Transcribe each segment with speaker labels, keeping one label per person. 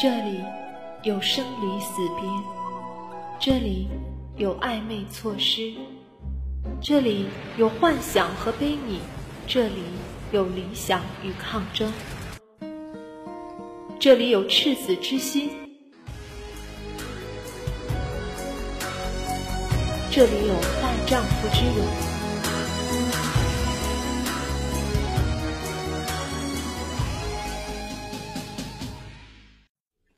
Speaker 1: 这里有生离死别，这里有暧昧错失，这里有幻想和悲悯，这里有理想与抗争，这里有赤子之心，这里有大丈夫之勇。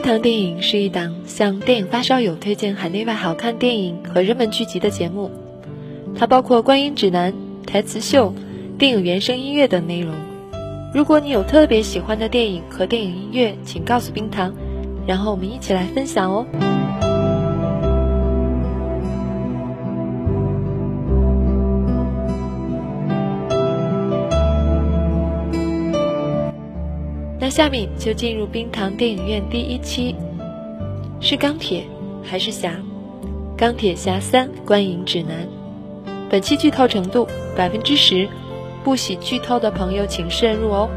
Speaker 1: 冰糖电影是一档向电影发烧友推荐海内外好看电影和热门剧集的节目，它包括观影指南、台词秀、电影原声音乐等内容。如果你有特别喜欢的电影和电影音乐，请告诉冰糖，然后我们一起来分享哦。那下面就进入冰糖电影院第一期，是钢铁还是侠？钢铁侠三观影指南，本期剧透程度百分之十，不喜剧透的朋友请慎入哦。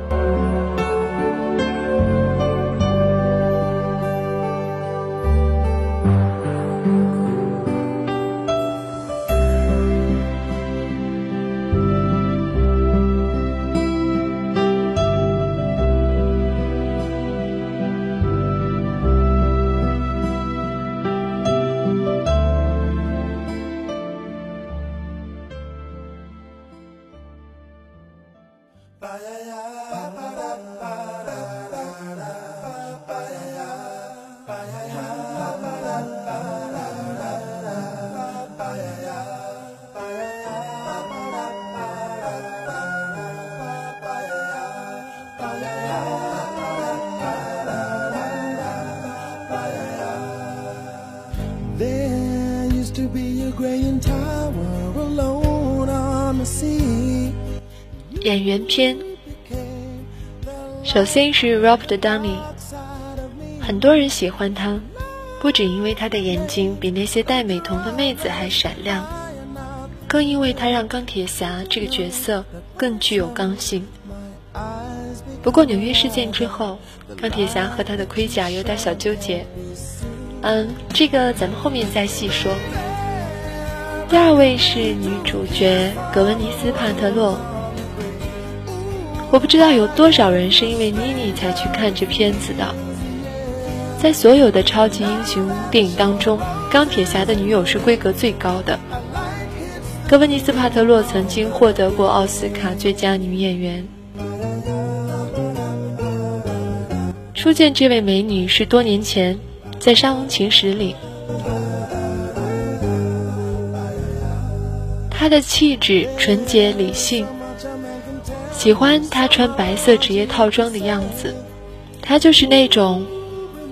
Speaker 1: 原片，首先是 Robert Downey，很多人喜欢他，不只因为他的眼睛比那些戴美瞳的妹子还闪亮，更因为他让钢铁侠这个角色更具有刚性。不过纽约事件之后，钢铁侠和他的盔甲有点小纠结，嗯，这个咱们后面再细说。第二位是女主角格温妮斯·帕特洛。我不知道有多少人是因为妮妮才去看这片子的。在所有的超级英雄电影当中，钢铁侠的女友是规格最高的。格温妮斯·帕特洛曾经获得过奥斯卡最佳女演员。初见这位美女是多年前在《沙翁情史》里。她的气质纯洁理性。喜欢她穿白色职业套装的样子，她就是那种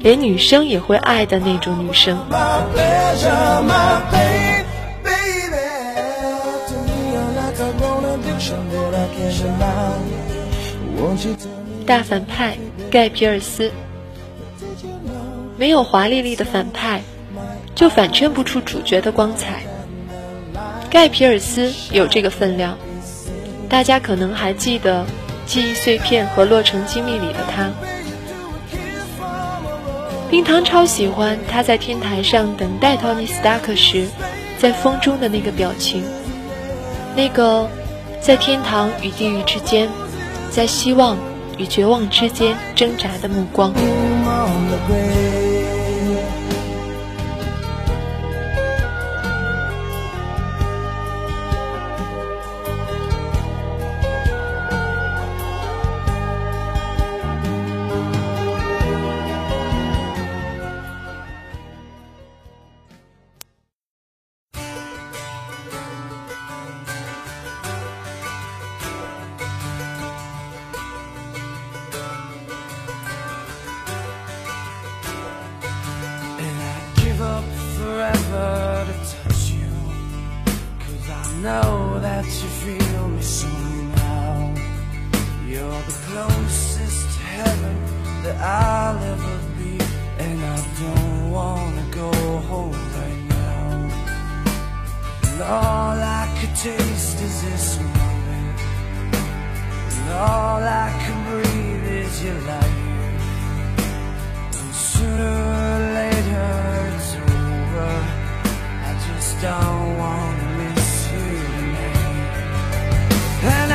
Speaker 1: 连女生也会爱的那种女生。大反派盖皮尔斯，没有华丽丽的反派，就反衬不出主角的光彩。盖皮尔斯有这个分量。大家可能还记得《记忆碎片》和《洛城机密》里的他，冰糖超喜欢他在天台上等待托尼·斯塔克时，在风中的那个表情，那个在天堂与地狱之间，在希望与绝望之间挣扎的目光。
Speaker 2: that I'll ever be And I don't wanna go home right now. And all I could taste is this moment. And all I can breathe is your light. And sooner or later it's over. I just don't wanna miss you tonight and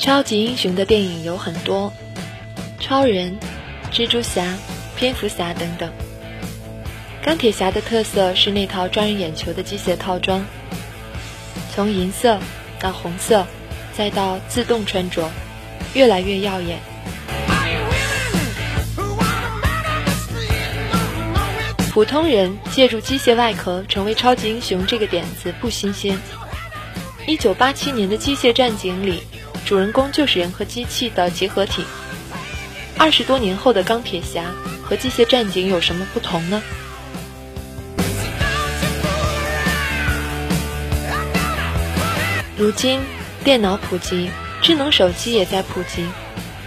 Speaker 1: 超级英雄的电影有很多超人蜘蛛侠蝙蝠侠等等。钢铁侠的特色是那套抓人眼球的机械套装从银色到红色再到自动穿着越来越耀眼。普通人借助机械外壳成为超级英雄这个点子不新鲜。一九八七年的机械战警里主人公就是人和机器的结合体。二十多年后的钢铁侠和机械战警有什么不同呢？如今，电脑普及，智能手机也在普及，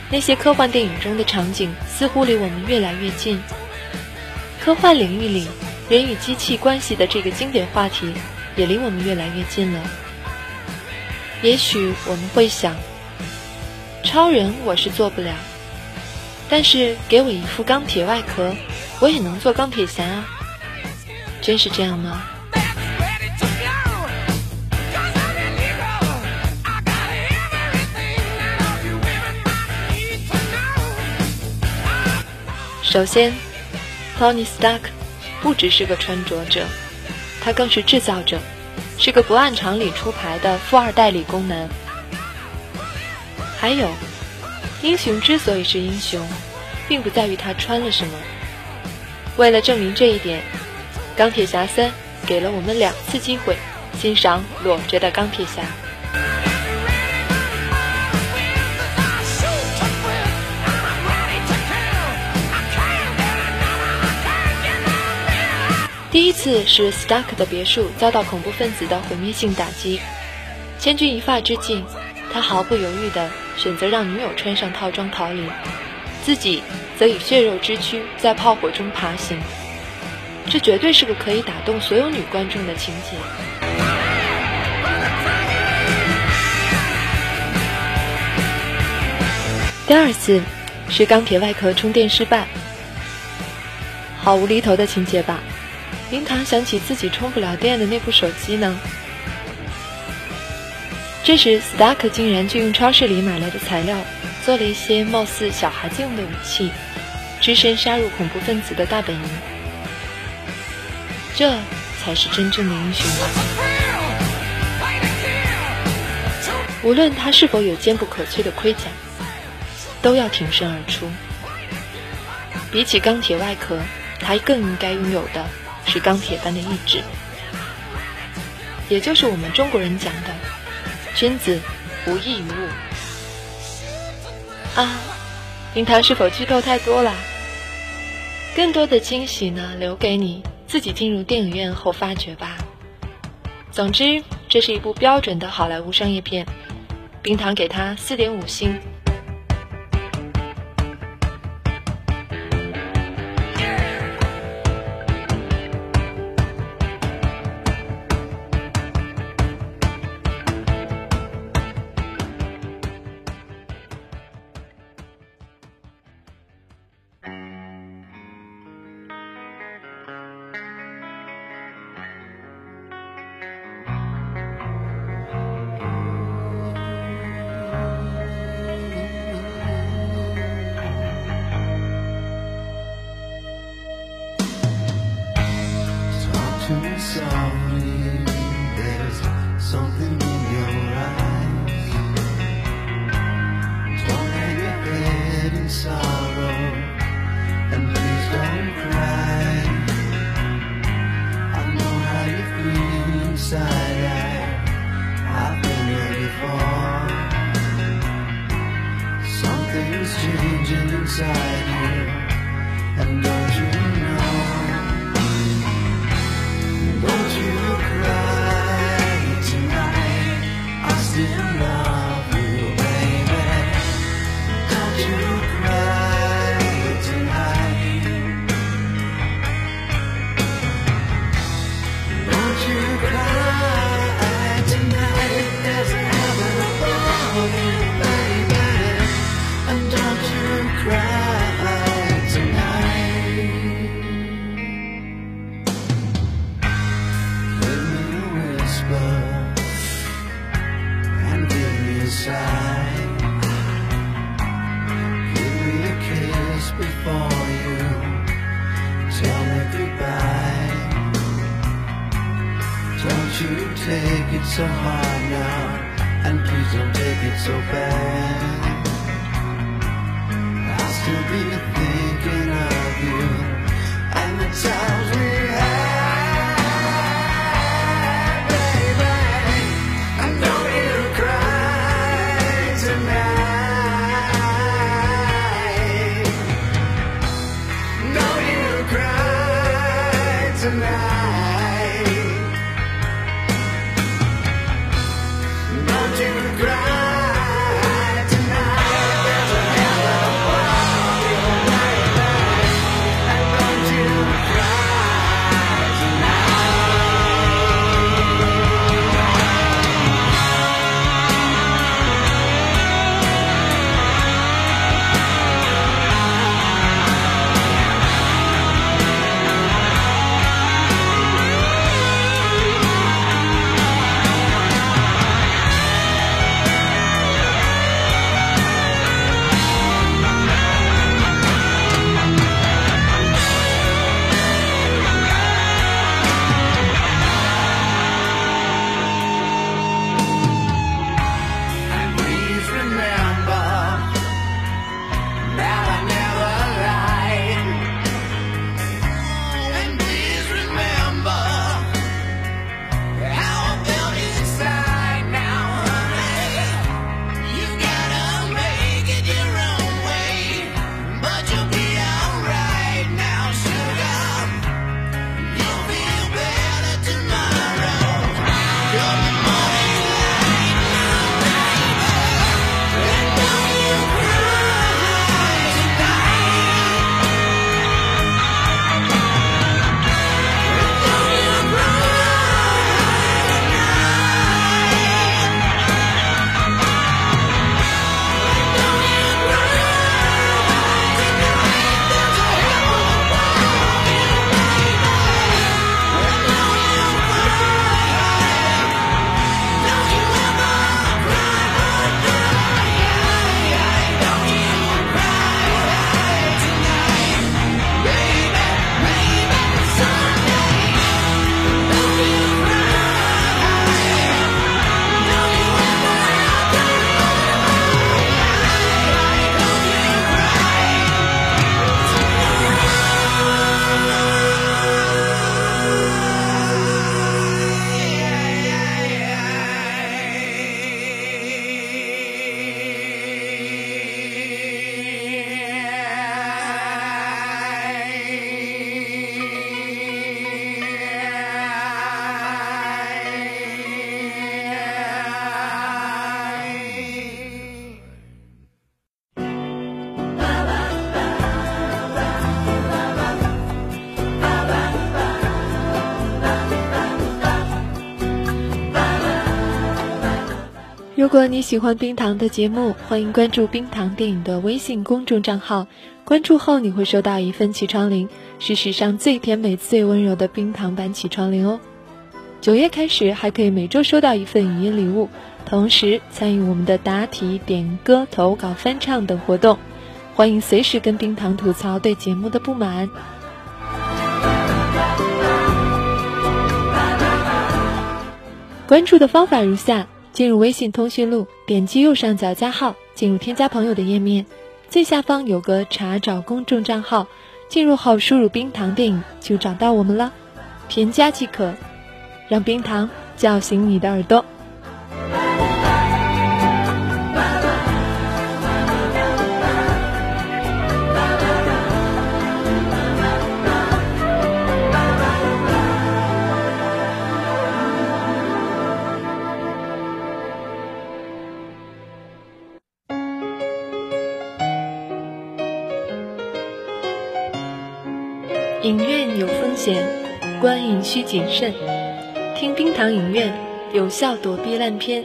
Speaker 1: 那些科幻电影中的场景似乎离我们越来越近。科幻领域里，人与机器关系的这个经典话题，也离我们越来越近了。也许我们会想，超人我是做不了，但是给我一副钢铁外壳，我也能做钢铁侠啊！真是这样吗？首先。Tony Stark 不只是个穿着者，他更是制造者，是个不按常理出牌的富二代理工男。还有，英雄之所以是英雄，并不在于他穿了什么。为了证明这一点，《钢铁侠三》给了我们两次机会欣赏裸着的钢铁侠。第一次是 Stark 的别墅遭到恐怖分子的毁灭性打击，千钧一发之际，他毫不犹豫地选择让女友穿上套装逃离，自己则以血肉之躯在炮火中爬行。这绝对是个可以打动所有女观众的情节。第二次是钢铁外壳充电失败，好无厘头的情节吧。冰糖想起自己充不了电的那部手机呢。这时，Stark 竟然就用超市里买来的材料，做了一些貌似小孩子用的武器，只身杀入恐怖分子的大本营。这才是真正的英雄！无论他是否有坚不可摧的盔甲，都要挺身而出。比起钢铁外壳，他更应该拥有的。是钢铁般的意志，也就是我们中国人讲的“君子无异于物”。啊，樱桃是否剧透太多了？更多的惊喜呢，留给你自己进入电影院后发掘吧。总之，这是一部标准的好莱坞商业片，冰糖给它四点五星。
Speaker 2: inside. So hard now, and please don't take it so bad. I'll still be
Speaker 1: 如果你喜欢冰糖的节目，欢迎关注冰糖电影的微信公众账号。关注后，你会收到一份起床铃，是史上最甜美、最温柔的冰糖版起床铃哦。九月开始，还可以每周收到一份语音礼物，同时参与我们的答题、点歌、投稿、翻唱等活动。欢迎随时跟冰糖吐槽对节目的不满。关注的方法如下：进入微信通讯录，点击右上角加号，进入添加朋友的页面，最下方有个查找公众账号，进入后输入“冰糖电影”就找到我们了，添加即可。让冰糖叫醒你的耳朵。观影需谨慎。听冰糖影院，有效躲避烂片。